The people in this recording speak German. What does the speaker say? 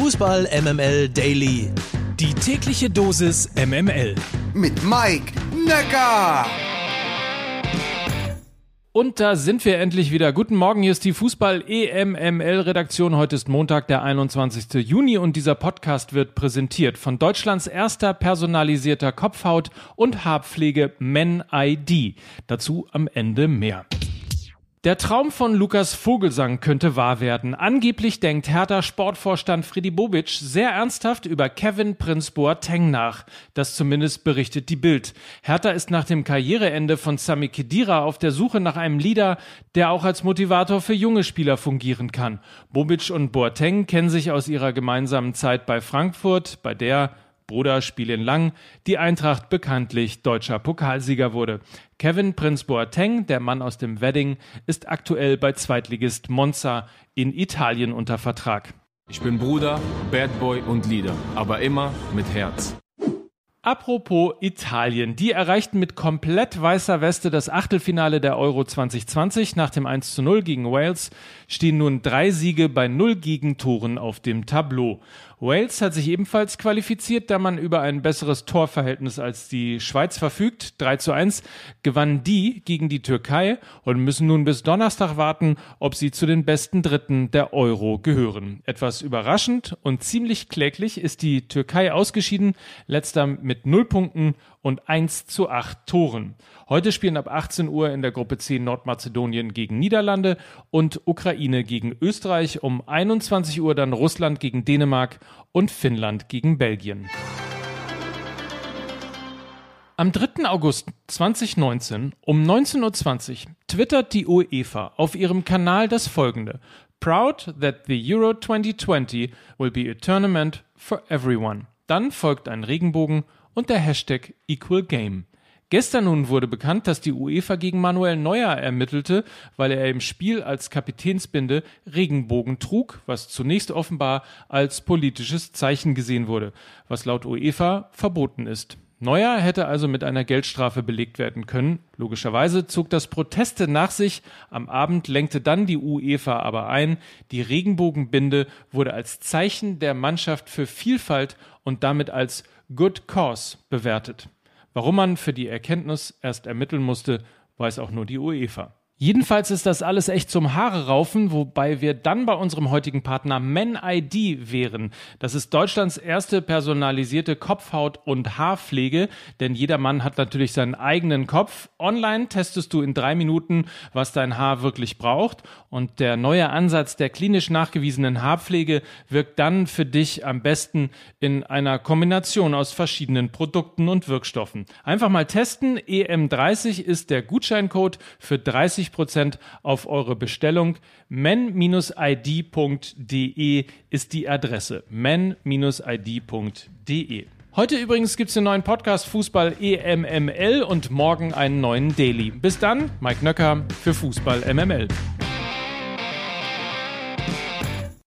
Fußball MML Daily. Die tägliche Dosis MML. Mit Mike Necker. Und da sind wir endlich wieder. Guten Morgen, hier ist die Fußball-EMML-Redaktion. Heute ist Montag, der 21. Juni und dieser Podcast wird präsentiert von Deutschlands erster personalisierter Kopfhaut- und Haarpflege Men ID. Dazu am Ende mehr. Der Traum von Lukas Vogelsang könnte wahr werden. Angeblich denkt Hertha Sportvorstand Freddy Bobic sehr ernsthaft über Kevin Prince Boateng nach. Das zumindest berichtet die Bild. Hertha ist nach dem Karriereende von Sami Khedira auf der Suche nach einem Leader, der auch als Motivator für junge Spieler fungieren kann. Bobic und Boateng kennen sich aus ihrer gemeinsamen Zeit bei Frankfurt, bei der Bruder spielen lang, die Eintracht bekanntlich deutscher Pokalsieger wurde. Kevin Prinz Boateng, der Mann aus dem Wedding, ist aktuell bei Zweitligist Monza in Italien unter Vertrag. Ich bin Bruder, Bad Boy und Leader, aber immer mit Herz. Apropos Italien. Die erreichten mit komplett weißer Weste das Achtelfinale der Euro 2020. Nach dem 1 zu 0 gegen Wales stehen nun drei Siege bei null Gegentoren auf dem Tableau. Wales hat sich ebenfalls qualifiziert, da man über ein besseres Torverhältnis als die Schweiz verfügt. 3 zu 1 gewannen die gegen die Türkei und müssen nun bis Donnerstag warten, ob sie zu den besten Dritten der Euro gehören. Etwas überraschend und ziemlich kläglich ist die Türkei ausgeschieden, letzter mit 0 Punkten und 1 zu 8 Toren. Heute spielen ab 18 Uhr in der Gruppe C Nordmazedonien gegen Niederlande und Ukraine gegen Österreich, um 21 Uhr dann Russland gegen Dänemark und Finnland gegen Belgien. Am 3. August 2019 um 19.20 Uhr twittert die UEFA auf ihrem Kanal das folgende. Proud that the Euro 2020 will be a tournament for everyone. Dann folgt ein Regenbogen und der Hashtag Equal Game. Gestern nun wurde bekannt, dass die UEFA gegen Manuel Neuer ermittelte, weil er im Spiel als Kapitänsbinde Regenbogen trug, was zunächst offenbar als politisches Zeichen gesehen wurde, was laut UEFA verboten ist. Neuer hätte also mit einer Geldstrafe belegt werden können. Logischerweise zog das Proteste nach sich. Am Abend lenkte dann die UEFA aber ein. Die Regenbogenbinde wurde als Zeichen der Mannschaft für Vielfalt und damit als Good Cause bewertet. Warum man für die Erkenntnis erst ermitteln musste, weiß auch nur die UEFA. Jedenfalls ist das alles echt zum Haare raufen, wobei wir dann bei unserem heutigen Partner MenID wären. Das ist Deutschlands erste personalisierte Kopfhaut- und Haarpflege, denn jeder Mann hat natürlich seinen eigenen Kopf. Online testest du in drei Minuten, was dein Haar wirklich braucht und der neue Ansatz der klinisch nachgewiesenen Haarpflege wirkt dann für dich am besten in einer Kombination aus verschiedenen Produkten und Wirkstoffen. Einfach mal testen. EM30 ist der Gutscheincode für 30 20% auf eure Bestellung. men-id.de ist die Adresse. men-id.de. Heute übrigens gibt es den neuen Podcast Fußball EMML und morgen einen neuen Daily. Bis dann, Mike Nöcker für Fußball MML.